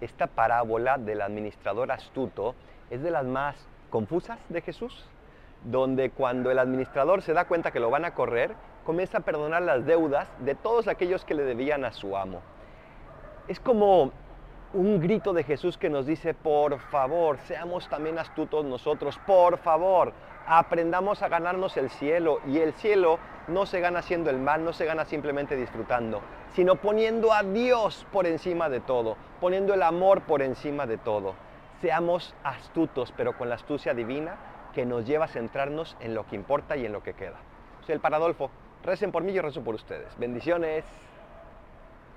esta parábola del administrador astuto es de las más confusas de Jesús, donde cuando el administrador se da cuenta que lo van a correr, comienza a perdonar las deudas de todos aquellos que le debían a su amo. Es como un grito de Jesús que nos dice, por favor, seamos también astutos nosotros, por favor, aprendamos a ganarnos el cielo. Y el cielo no se gana haciendo el mal, no se gana simplemente disfrutando, sino poniendo a Dios por encima de todo, poniendo el amor por encima de todo. Seamos astutos, pero con la astucia divina que nos lleva a centrarnos en lo que importa y en lo que queda. Soy el Paradolfo. Recen por mí, yo rezo por ustedes. Bendiciones.